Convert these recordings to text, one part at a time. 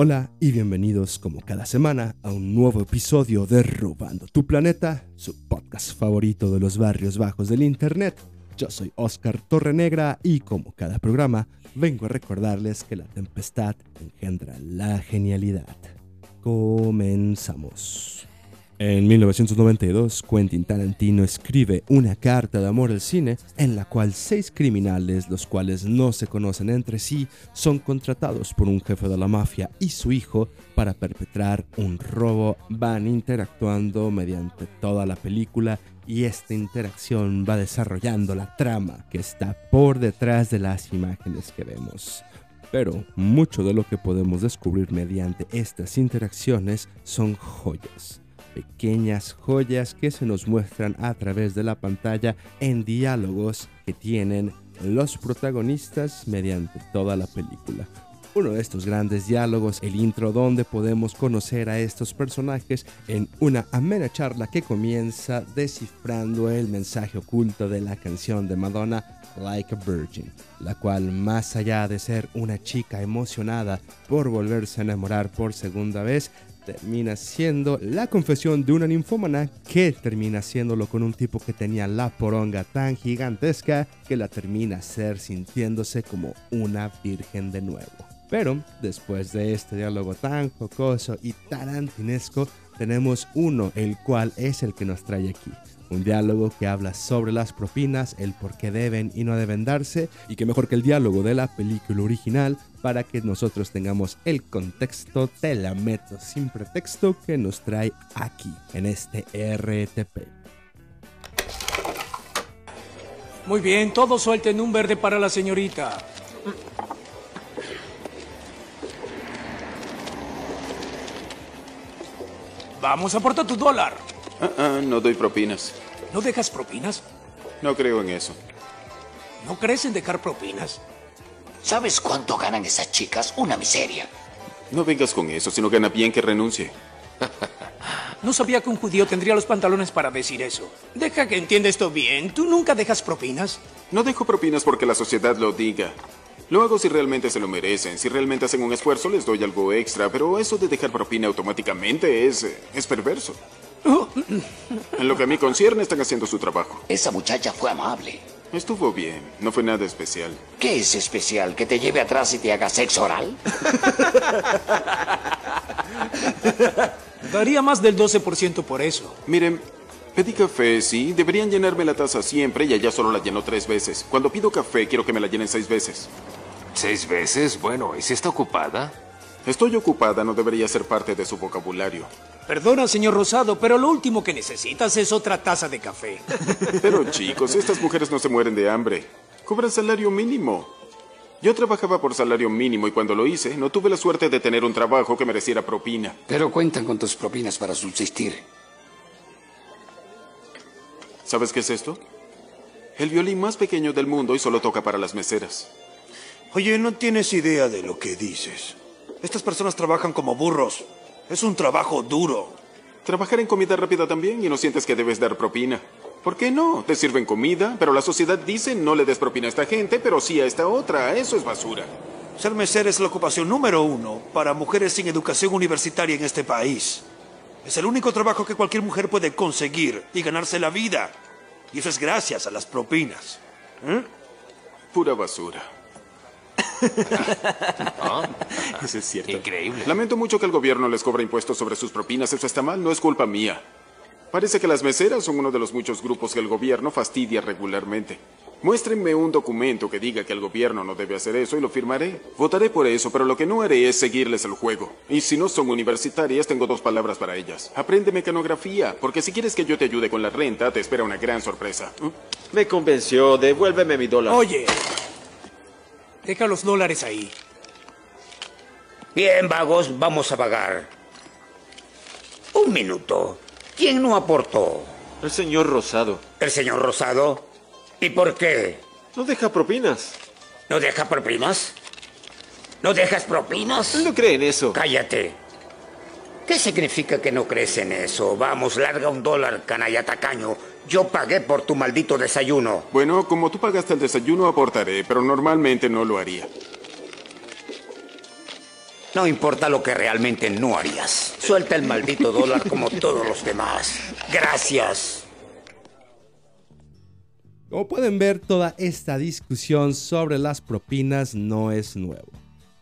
Hola y bienvenidos como cada semana a un nuevo episodio de Robando tu Planeta, su podcast favorito de los barrios bajos del Internet. Yo soy Oscar Torrenegra y como cada programa vengo a recordarles que la tempestad engendra la genialidad. Comenzamos. En 1992, Quentin Tarantino escribe una carta de amor al cine en la cual seis criminales, los cuales no se conocen entre sí, son contratados por un jefe de la mafia y su hijo para perpetrar un robo. Van interactuando mediante toda la película y esta interacción va desarrollando la trama que está por detrás de las imágenes que vemos. Pero mucho de lo que podemos descubrir mediante estas interacciones son joyas pequeñas joyas que se nos muestran a través de la pantalla en diálogos que tienen los protagonistas mediante toda la película. Uno de estos grandes diálogos, el intro donde podemos conocer a estos personajes en una amena charla que comienza descifrando el mensaje oculto de la canción de Madonna Like a Virgin, la cual más allá de ser una chica emocionada por volverse a enamorar por segunda vez, termina siendo la confesión de una ninfómana que termina haciéndolo con un tipo que tenía la poronga tan gigantesca que la termina ser sintiéndose como una virgen de nuevo. Pero después de este diálogo tan jocoso y tarantinesco, tenemos uno, el cual es el que nos trae aquí. Un diálogo que habla sobre las propinas, el por qué deben y no deben darse, y que mejor que el diálogo de la película original para que nosotros tengamos el contexto, te la meto sin pretexto que nos trae aquí, en este RTP. Muy bien, todos suelten un verde para la señorita. Vamos, aporta tu dólar. Ah, ah, no doy propinas. ¿No dejas propinas? No creo en eso. ¿No crees en dejar propinas? ¿Sabes cuánto ganan esas chicas? Una miseria. No vengas con eso, si no gana bien que renuncie. No sabía que un judío tendría los pantalones para decir eso. Deja que entienda esto bien. ¿Tú nunca dejas propinas? No dejo propinas porque la sociedad lo diga. Lo hago si realmente se lo merecen. Si realmente hacen un esfuerzo, les doy algo extra. Pero eso de dejar propina automáticamente es. es perverso. En lo que a mí concierne, están haciendo su trabajo. Esa muchacha fue amable. Estuvo bien, no fue nada especial. ¿Qué es especial? ¿Que te lleve atrás y te haga sexo oral? Daría más del 12% por eso. Miren, pedí café, sí, deberían llenarme la taza siempre y allá solo la lleno tres veces. Cuando pido café, quiero que me la llenen seis veces. ¿Seis veces? Bueno, ¿y si está ocupada? Estoy ocupada, no debería ser parte de su vocabulario. Perdona, señor Rosado, pero lo último que necesitas es otra taza de café. Pero chicos, estas mujeres no se mueren de hambre. Cobran salario mínimo. Yo trabajaba por salario mínimo y cuando lo hice, no tuve la suerte de tener un trabajo que mereciera propina. Pero cuentan con tus propinas para subsistir. ¿Sabes qué es esto? El violín más pequeño del mundo y solo toca para las meseras. Oye, no tienes idea de lo que dices. Estas personas trabajan como burros. Es un trabajo duro. Trabajar en comida rápida también y no sientes que debes dar propina. ¿Por qué no? Te sirven comida, pero la sociedad dice no le des propina a esta gente, pero sí a esta otra. Eso es basura. Ser mesera es la ocupación número uno para mujeres sin educación universitaria en este país. Es el único trabajo que cualquier mujer puede conseguir y ganarse la vida. Y eso es gracias a las propinas. ¿Eh? Pura basura. Eso es cierto. Increíble. Lamento mucho que el gobierno les cobra impuestos sobre sus propinas. Eso está mal, no es culpa mía. Parece que las meseras son uno de los muchos grupos que el gobierno fastidia regularmente. Muéstrenme un documento que diga que el gobierno no debe hacer eso y lo firmaré. Votaré por eso, pero lo que no haré es seguirles el juego. Y si no son universitarias, tengo dos palabras para ellas. Aprende mecanografía, porque si quieres que yo te ayude con la renta, te espera una gran sorpresa. ¿Mm? Me convenció, devuélveme mi dólar. Oye, deja los dólares ahí. Bien, vagos, vamos a pagar. Un minuto. ¿Quién no aportó? El señor Rosado. ¿El señor Rosado? ¿Y por qué? No deja propinas. ¿No deja propinas? ¿No dejas propinas? Él no cree en eso. Cállate. ¿Qué significa que no crees en eso? Vamos, larga un dólar, canalla tacaño. Yo pagué por tu maldito desayuno. Bueno, como tú pagaste el desayuno, aportaré, pero normalmente no lo haría. No importa lo que realmente no harías. Suelta el maldito dólar como todos los demás. Gracias. Como pueden ver, toda esta discusión sobre las propinas no es nuevo.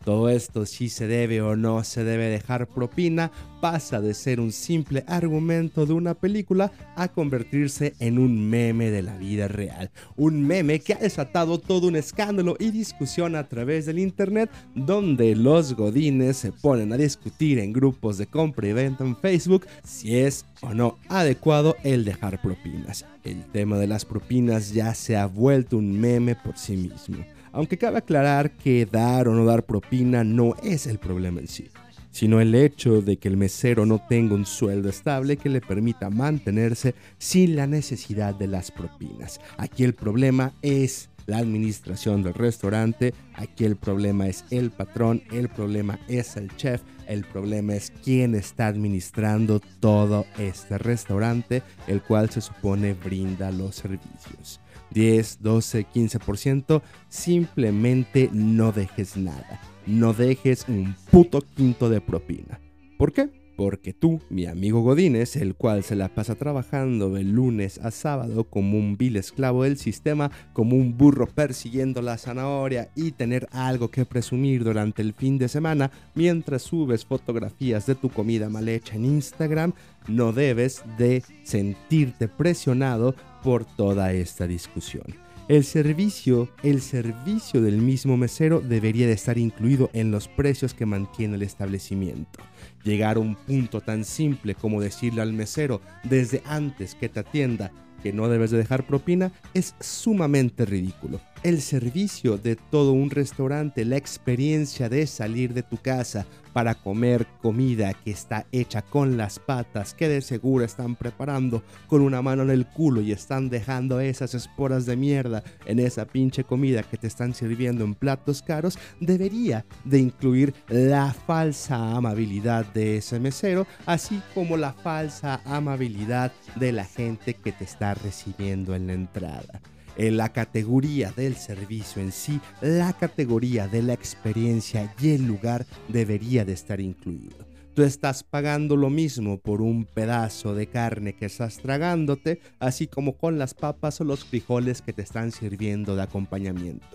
Todo esto, si se debe o no se debe dejar propina, pasa de ser un simple argumento de una película a convertirse en un meme de la vida real. Un meme que ha desatado todo un escándalo y discusión a través del internet donde los godines se ponen a discutir en grupos de compra y venta en Facebook si es o no adecuado el dejar propinas. El tema de las propinas ya se ha vuelto un meme por sí mismo aunque cabe aclarar que dar o no dar propina no es el problema en sí, sino el hecho de que el mesero no tenga un sueldo estable que le permita mantenerse sin la necesidad de las propinas. Aquí el problema es la administración del restaurante, aquí el problema es el patrón, el problema es el chef, el problema es quién está administrando todo este restaurante, el cual se supone brinda los servicios. 10, 12, 15%, simplemente no dejes nada. No dejes un puto quinto de propina. ¿Por qué? Porque tú, mi amigo Godínez, el cual se la pasa trabajando de lunes a sábado como un vil esclavo del sistema, como un burro persiguiendo la zanahoria y tener algo que presumir durante el fin de semana mientras subes fotografías de tu comida mal hecha en Instagram, no debes de sentirte presionado por toda esta discusión. El servicio, el servicio del mismo mesero debería de estar incluido en los precios que mantiene el establecimiento. Llegar a un punto tan simple como decirle al mesero desde antes que te atienda que no debes de dejar propina es sumamente ridículo. El servicio de todo un restaurante, la experiencia de salir de tu casa para comer comida que está hecha con las patas que de seguro están preparando con una mano en el culo y están dejando esas esporas de mierda en esa pinche comida que te están sirviendo en platos caros, debería de incluir la falsa amabilidad de ese mesero, así como la falsa amabilidad de la gente que te está recibiendo en la entrada. En la categoría del servicio en sí, la categoría de la experiencia y el lugar debería de estar incluido. Tú estás pagando lo mismo por un pedazo de carne que estás tragándote, así como con las papas o los frijoles que te están sirviendo de acompañamiento.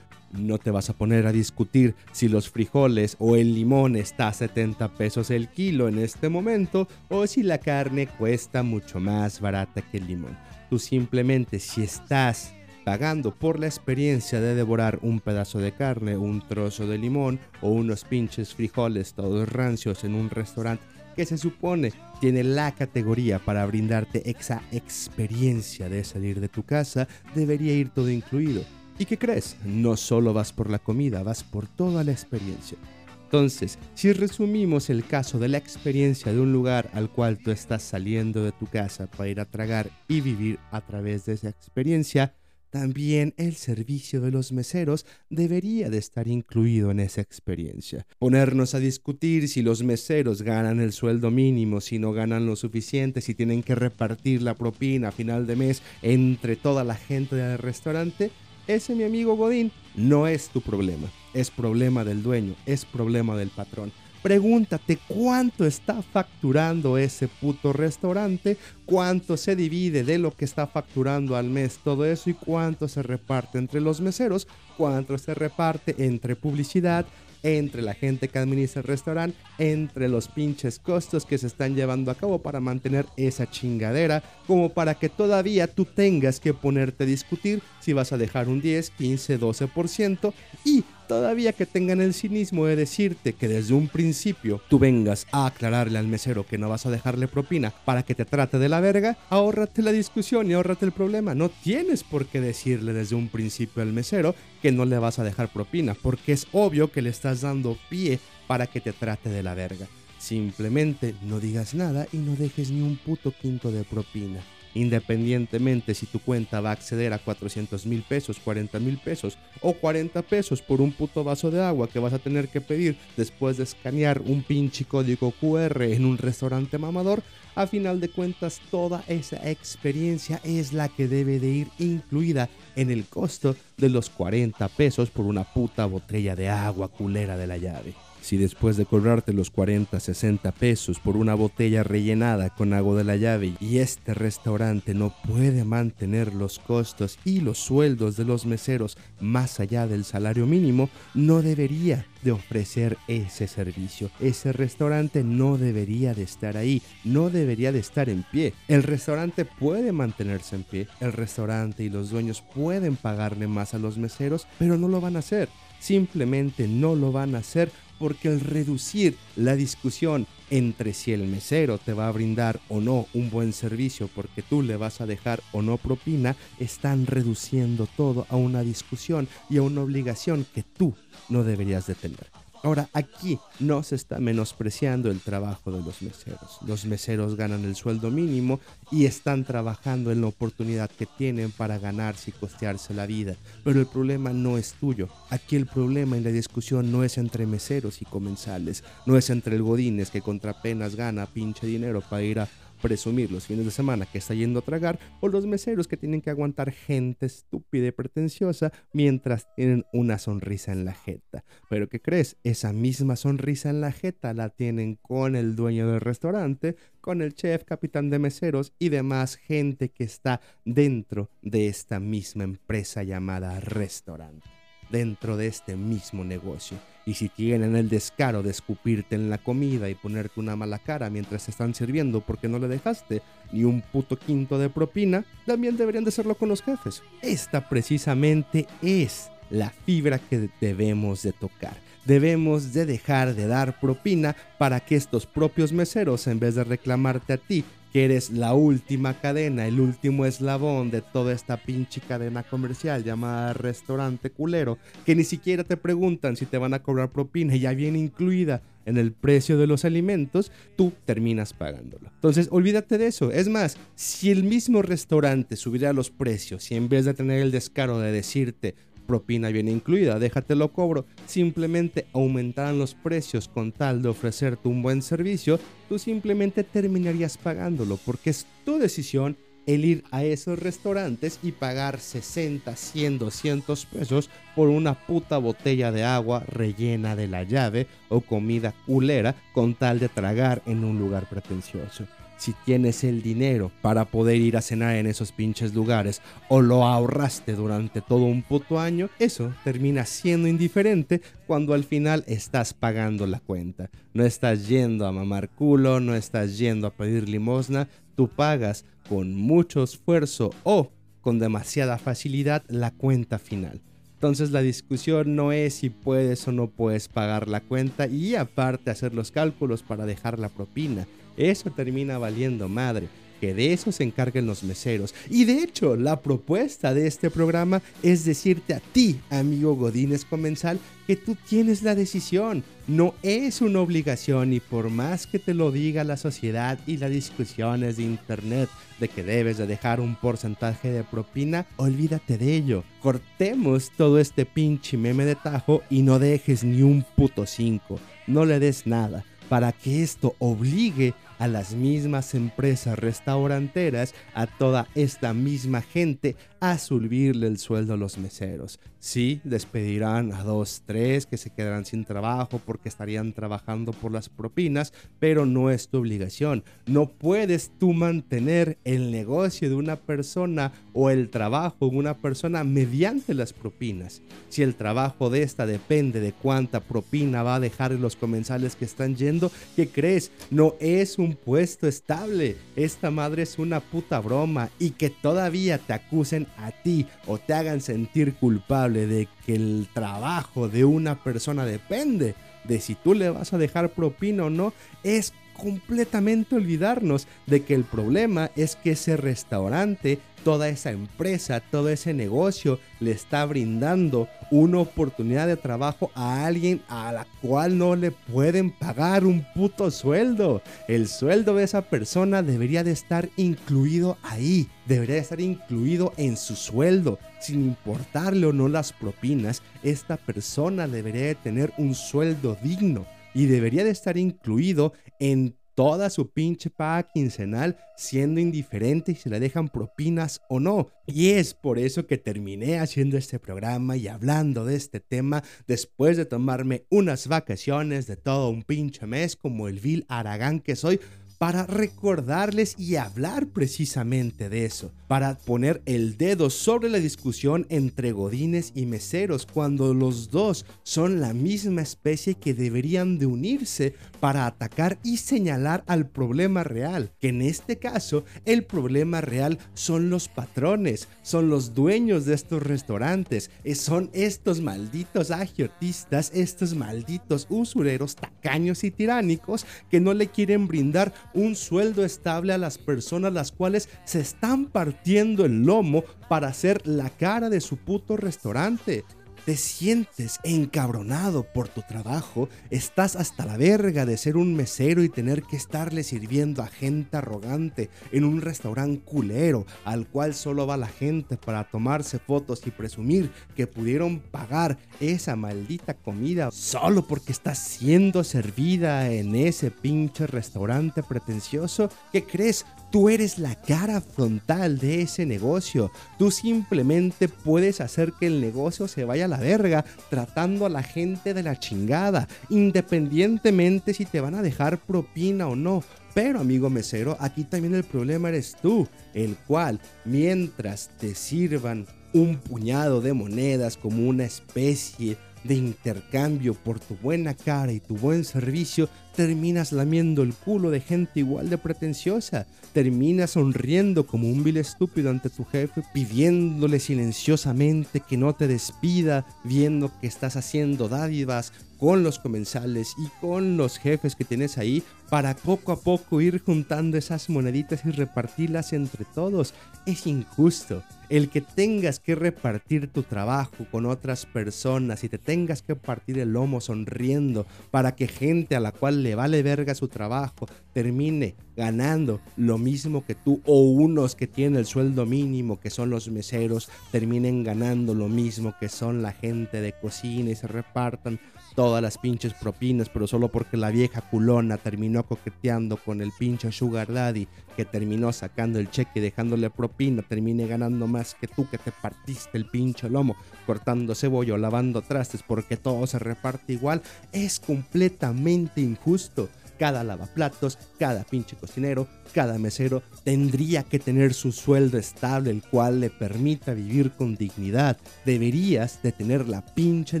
No te vas a poner a discutir si los frijoles o el limón está a 70 pesos el kilo en este momento o si la carne cuesta mucho más barata que el limón. Tú simplemente si estás pagando por la experiencia de devorar un pedazo de carne, un trozo de limón o unos pinches frijoles todos rancios en un restaurante que se supone tiene la categoría para brindarte esa experiencia de salir de tu casa, debería ir todo incluido. ¿Y qué crees? No solo vas por la comida, vas por toda la experiencia. Entonces, si resumimos el caso de la experiencia de un lugar al cual tú estás saliendo de tu casa para ir a tragar y vivir a través de esa experiencia, también el servicio de los meseros debería de estar incluido en esa experiencia. Ponernos a discutir si los meseros ganan el sueldo mínimo, si no ganan lo suficiente, si tienen que repartir la propina a final de mes entre toda la gente del restaurante, ese mi amigo Godín no es tu problema, es problema del dueño, es problema del patrón. Pregúntate cuánto está facturando ese puto restaurante, cuánto se divide de lo que está facturando al mes todo eso y cuánto se reparte entre los meseros, cuánto se reparte entre publicidad, entre la gente que administra el restaurante, entre los pinches costos que se están llevando a cabo para mantener esa chingadera, como para que todavía tú tengas que ponerte a discutir si vas a dejar un 10, 15, 12% y todavía que tengan el cinismo de decirte que desde un principio tú vengas a aclararle al mesero que no vas a dejarle propina para que te trate de la verga, ahórrate la discusión y ahórrate el problema. No tienes por qué decirle desde un principio al mesero que no le vas a dejar propina, porque es obvio que le estás dando pie para que te trate de la verga. Simplemente no digas nada y no dejes ni un puto quinto de propina independientemente si tu cuenta va a acceder a 400 mil pesos, 40 mil pesos o 40 pesos por un puto vaso de agua que vas a tener que pedir después de escanear un pinche código QR en un restaurante mamador, a final de cuentas toda esa experiencia es la que debe de ir incluida en el costo de los 40 pesos por una puta botella de agua culera de la llave. Si después de cobrarte los 40, 60 pesos por una botella rellenada con agua de la llave y este restaurante no puede mantener los costos y los sueldos de los meseros más allá del salario mínimo, no debería de ofrecer ese servicio. Ese restaurante no debería de estar ahí, no debería de estar en pie. El restaurante puede mantenerse en pie, el restaurante y los dueños pueden pagarle más a los meseros, pero no lo van a hacer. Simplemente no lo van a hacer porque al reducir la discusión entre si el mesero te va a brindar o no un buen servicio porque tú le vas a dejar o no propina, están reduciendo todo a una discusión y a una obligación que tú no deberías de tener. Ahora, aquí no se está menospreciando el trabajo de los meseros. Los meseros ganan el sueldo mínimo y están trabajando en la oportunidad que tienen para ganarse y costearse la vida. Pero el problema no es tuyo. Aquí el problema en la discusión no es entre meseros y comensales. No es entre el Godínez que contra penas gana pinche dinero para ir a presumir los fines de semana que está yendo a tragar o los meseros que tienen que aguantar gente estúpida y pretenciosa mientras tienen una sonrisa en la jeta. Pero ¿qué crees? Esa misma sonrisa en la jeta la tienen con el dueño del restaurante, con el chef, capitán de meseros y demás gente que está dentro de esta misma empresa llamada restaurante, dentro de este mismo negocio. Y si tienen el descaro de escupirte en la comida y ponerte una mala cara mientras están sirviendo porque no le dejaste ni un puto quinto de propina, también deberían de hacerlo con los jefes. Esta precisamente es la fibra que debemos de tocar. Debemos de dejar de dar propina para que estos propios meseros, en vez de reclamarte a ti, que eres la última cadena, el último eslabón de toda esta pinche cadena comercial llamada restaurante culero, que ni siquiera te preguntan si te van a cobrar propina ya viene incluida en el precio de los alimentos, tú terminas pagándolo. Entonces, olvídate de eso. Es más, si el mismo restaurante subiera los precios y en vez de tener el descaro de decirte, propina viene incluida, déjatelo cobro, simplemente aumentaran los precios con tal de ofrecerte un buen servicio, tú simplemente terminarías pagándolo porque es tu decisión el ir a esos restaurantes y pagar 60, 100, 200 pesos por una puta botella de agua rellena de la llave o comida culera con tal de tragar en un lugar pretencioso si tienes el dinero para poder ir a cenar en esos pinches lugares o lo ahorraste durante todo un puto año, eso termina siendo indiferente cuando al final estás pagando la cuenta. No estás yendo a mamar culo, no estás yendo a pedir limosna, tú pagas con mucho esfuerzo o con demasiada facilidad la cuenta final. Entonces la discusión no es si puedes o no puedes pagar la cuenta y aparte hacer los cálculos para dejar la propina eso termina valiendo madre. Que de eso se encarguen los meseros. Y de hecho, la propuesta de este programa es decirte a ti, amigo Godínez Comensal, que tú tienes la decisión. No es una obligación y por más que te lo diga la sociedad y las discusiones de internet de que debes de dejar un porcentaje de propina, olvídate de ello. Cortemos todo este pinche meme de tajo y no dejes ni un puto 5. No le des nada para que esto obligue a las mismas empresas restauranteras, a toda esta misma gente, a subirle el sueldo a los meseros. Sí, despedirán a dos, tres que se quedarán sin trabajo porque estarían trabajando por las propinas, pero no es tu obligación. No puedes tú mantener el negocio de una persona o el trabajo de una persona mediante las propinas. Si el trabajo de esta depende de cuánta propina va a dejar los comensales que están yendo, ¿qué crees? No es un puesto estable. Esta madre es una puta broma y que todavía te acusen a ti o te hagan sentir culpable de que el trabajo de una persona depende de si tú le vas a dejar propina o no, es completamente olvidarnos de que el problema es que ese restaurante, toda esa empresa, todo ese negocio le está brindando una oportunidad de trabajo a alguien a la cual no le pueden pagar un puto sueldo. El sueldo de esa persona debería de estar incluido ahí, debería de estar incluido en su sueldo. Sin importarle o no las propinas, esta persona debería de tener un sueldo digno y debería de estar incluido en toda su pinche paga quincenal, siendo indiferente si le dejan propinas o no. Y es por eso que terminé haciendo este programa y hablando de este tema después de tomarme unas vacaciones de todo un pinche mes como el vil Aragán que soy para recordarles y hablar precisamente de eso, para poner el dedo sobre la discusión entre godines y meseros cuando los dos son la misma especie que deberían de unirse para atacar y señalar al problema real, que en este caso el problema real son los patrones, son los dueños de estos restaurantes, eh, son estos malditos agiotistas, estos malditos usureros tacaños y tiránicos que no le quieren brindar un sueldo estable a las personas las cuales se están partiendo el lomo para hacer la cara de su puto restaurante te sientes encabronado por tu trabajo, estás hasta la verga de ser un mesero y tener que estarle sirviendo a gente arrogante en un restaurante culero al cual solo va la gente para tomarse fotos y presumir que pudieron pagar esa maldita comida solo porque está siendo servida en ese pinche restaurante pretencioso. ¿Qué crees? Tú eres la cara frontal de ese negocio. Tú simplemente puedes hacer que el negocio se vaya a la verga tratando a la gente de la chingada, independientemente si te van a dejar propina o no. Pero amigo mesero, aquí también el problema eres tú, el cual mientras te sirvan un puñado de monedas como una especie de intercambio por tu buena cara y tu buen servicio, terminas lamiendo el culo de gente igual de pretenciosa. Terminas sonriendo como un vil estúpido ante tu jefe, pidiéndole silenciosamente que no te despida, viendo que estás haciendo dádivas con los comensales y con los jefes que tienes ahí para poco a poco ir juntando esas moneditas y repartirlas entre todos. Es injusto el que tengas que repartir tu trabajo con otras personas y te tengas que partir el lomo sonriendo para que gente a la cual le vale verga su trabajo termine ganando lo mismo que tú o unos que tienen el sueldo mínimo que son los meseros terminen ganando lo mismo que son la gente de cocina y se repartan todas las pinches propinas, pero solo porque la vieja culona terminó coqueteando con el pinche Sugar Daddy que terminó sacando el cheque y dejándole propina, termine ganando más que tú que te partiste el pinche lomo, cortando cebolla o lavando trastes porque todo se reparte igual, es completamente injusto. Cada lavaplatos, cada pinche cocinero, cada mesero tendría que tener su sueldo estable, el cual le permita vivir con dignidad. Deberías de tener la pinche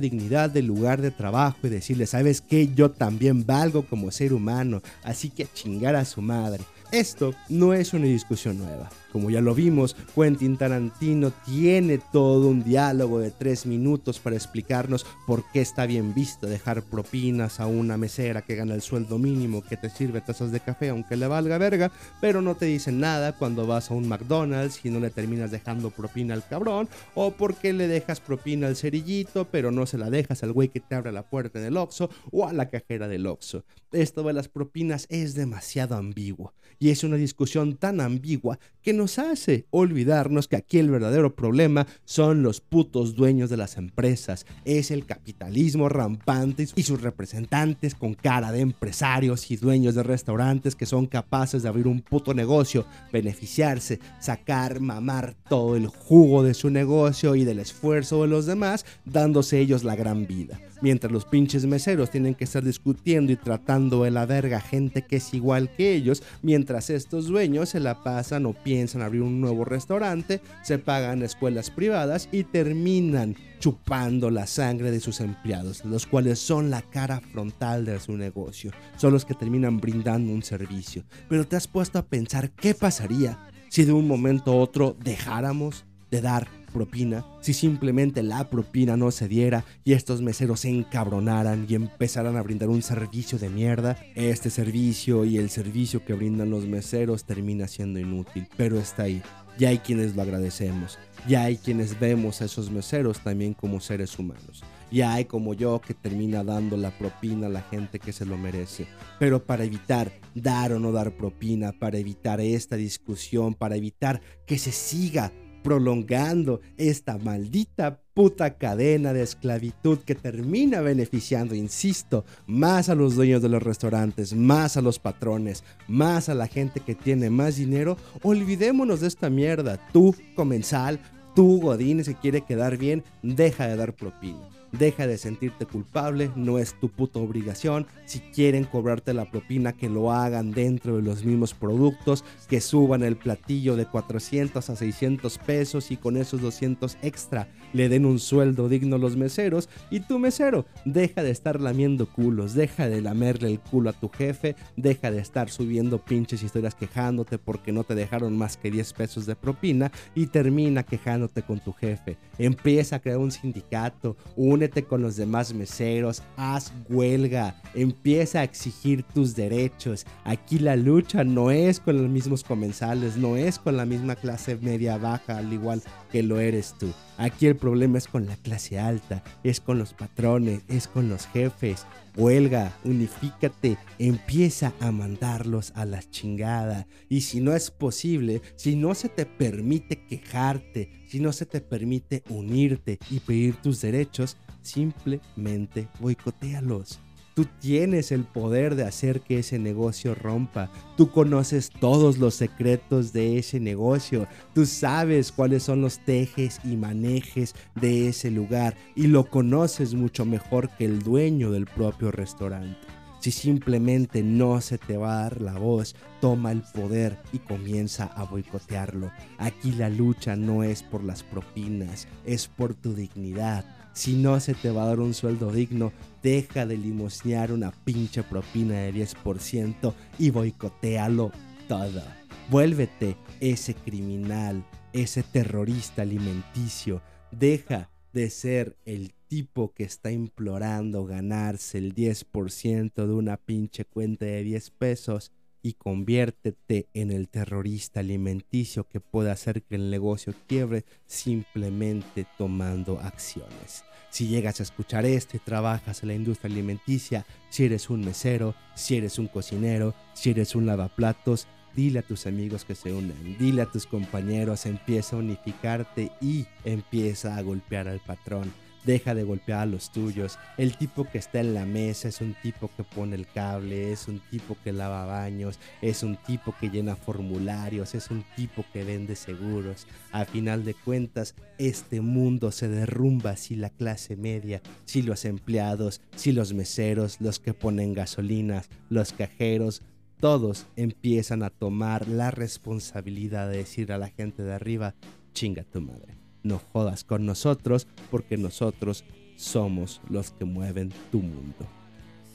dignidad del lugar de trabajo y decirle, ¿sabes qué? Yo también valgo como ser humano, así que chingar a su madre. Esto no es una discusión nueva. Como ya lo vimos, Quentin Tarantino tiene todo un diálogo de tres minutos para explicarnos por qué está bien visto dejar propinas a una mesera que gana el sueldo mínimo que te sirve tazas de café aunque le valga verga, pero no te dicen nada cuando vas a un McDonald's y no le terminas dejando propina al cabrón, o por qué le dejas propina al cerillito pero no se la dejas al güey que te abre la puerta en el Oxxo o a la cajera del Oxxo. Esto de las propinas es demasiado ambiguo y es una discusión tan ambigua que nos hace olvidarnos que aquí el verdadero problema son los putos dueños de las empresas. Es el capitalismo rampante y sus representantes con cara de empresarios y dueños de restaurantes que son capaces de abrir un puto negocio, beneficiarse, sacar, mamar todo el jugo de su negocio y del esfuerzo de los demás, dándose ellos la gran vida. Mientras los pinches meseros tienen que estar discutiendo y tratando de la verga gente que es igual que ellos, mientras estos dueños se la pasan o piensan abrir un nuevo restaurante, se pagan escuelas privadas y terminan chupando la sangre de sus empleados, los cuales son la cara frontal de su negocio, son los que terminan brindando un servicio. Pero te has puesto a pensar qué pasaría si de un momento a otro dejáramos de dar propina, si simplemente la propina no se diera y estos meseros se encabronaran y empezaran a brindar un servicio de mierda, este servicio y el servicio que brindan los meseros termina siendo inútil, pero está ahí. Ya hay quienes lo agradecemos, ya hay quienes vemos a esos meseros también como seres humanos. Ya hay como yo que termina dando la propina a la gente que se lo merece. Pero para evitar dar o no dar propina, para evitar esta discusión, para evitar que se siga prolongando esta maldita puta cadena de esclavitud que termina beneficiando, insisto, más a los dueños de los restaurantes, más a los patrones, más a la gente que tiene más dinero, olvidémonos de esta mierda. Tú, comensal, tú, Godín, si quiere quedar bien, deja de dar propina. Deja de sentirte culpable, no es tu puta obligación. Si quieren cobrarte la propina, que lo hagan dentro de los mismos productos, que suban el platillo de 400 a 600 pesos y con esos 200 extra le den un sueldo digno a los meseros. Y tu mesero, deja de estar lamiendo culos, deja de lamerle el culo a tu jefe, deja de estar subiendo pinches historias quejándote porque no te dejaron más que 10 pesos de propina y termina quejándote con tu jefe. Empieza a crear un sindicato, únete con los demás meseros, haz huelga, empieza a exigir tus derechos. Aquí la lucha no es con los mismos comensales, no es con la misma clase media baja, al igual que lo eres tú. Aquí el problema es con la clase alta, es con los patrones, es con los jefes. Huelga, unifícate, empieza a mandarlos a la chingada. Y si no es posible, si no se te permite quejarte, si no se te permite unirte y pedir tus derechos, simplemente boicotealos. Tú tienes el poder de hacer que ese negocio rompa. Tú conoces todos los secretos de ese negocio. Tú sabes cuáles son los tejes y manejes de ese lugar. Y lo conoces mucho mejor que el dueño del propio restaurante. Si simplemente no se te va a dar la voz, toma el poder y comienza a boicotearlo. Aquí la lucha no es por las propinas, es por tu dignidad si no se te va a dar un sueldo digno, deja de limosnear una pinche propina de 10% y boicotealo todo. Vuélvete ese criminal, ese terrorista alimenticio. Deja de ser el tipo que está implorando ganarse el 10% de una pinche cuenta de 10 pesos y conviértete en el terrorista alimenticio que puede hacer que el negocio quiebre simplemente tomando acciones. Si llegas a escuchar esto y trabajas en la industria alimenticia, si eres un mesero, si eres un cocinero, si eres un lavaplatos, dile a tus amigos que se unan, dile a tus compañeros, empieza a unificarte y empieza a golpear al patrón deja de golpear a los tuyos. El tipo que está en la mesa es un tipo que pone el cable, es un tipo que lava baños, es un tipo que llena formularios, es un tipo que vende seguros. A final de cuentas, este mundo se derrumba si la clase media, si los empleados, si los meseros, los que ponen gasolinas, los cajeros, todos empiezan a tomar la responsabilidad de decir a la gente de arriba, chinga tu madre no jodas con nosotros porque nosotros somos los que mueven tu mundo.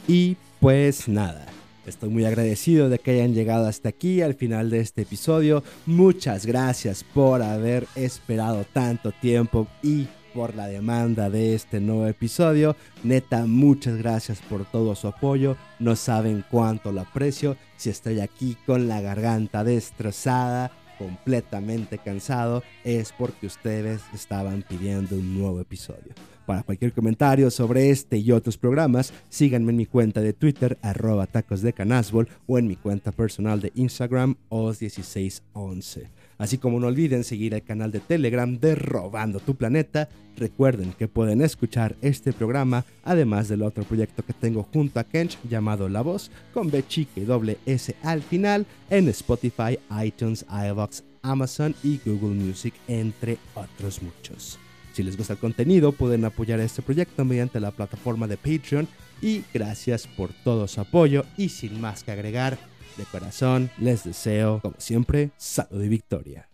Y pues nada, estoy muy agradecido de que hayan llegado hasta aquí al final de este episodio. Muchas gracias por haber esperado tanto tiempo y por la demanda de este nuevo episodio. Neta, muchas gracias por todo su apoyo. No saben cuánto lo aprecio. Si estoy aquí con la garganta destrozada completamente cansado es porque ustedes estaban pidiendo un nuevo episodio. Para cualquier comentario sobre este y otros programas, síganme en mi cuenta de Twitter, arroba tacos de canasbol, o en mi cuenta personal de Instagram, os1611. Así como no olviden seguir el canal de Telegram de Robando tu Planeta. Recuerden que pueden escuchar este programa, además del otro proyecto que tengo junto a Kench llamado La Voz, con B chica doble S al final, en Spotify, iTunes, iVoox, Amazon y Google Music, entre otros muchos. Si les gusta el contenido, pueden apoyar este proyecto mediante la plataforma de Patreon y gracias por todo su apoyo y sin más que agregar, de corazón les deseo, como siempre, salud y victoria.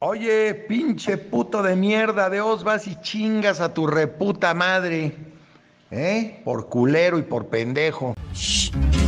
Oye, pinche puto de mierda, de os vas y chingas a tu reputa madre. ¿Eh? Por culero y por pendejo. Shh.